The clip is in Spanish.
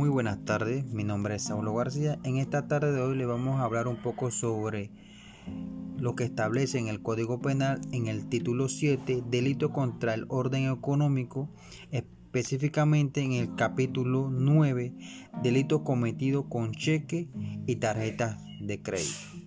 Muy buenas tardes, mi nombre es Saulo García. En esta tarde de hoy le vamos a hablar un poco sobre lo que establece en el Código Penal en el título 7, delito contra el orden económico, específicamente en el capítulo 9, delito cometido con cheque y tarjetas de crédito.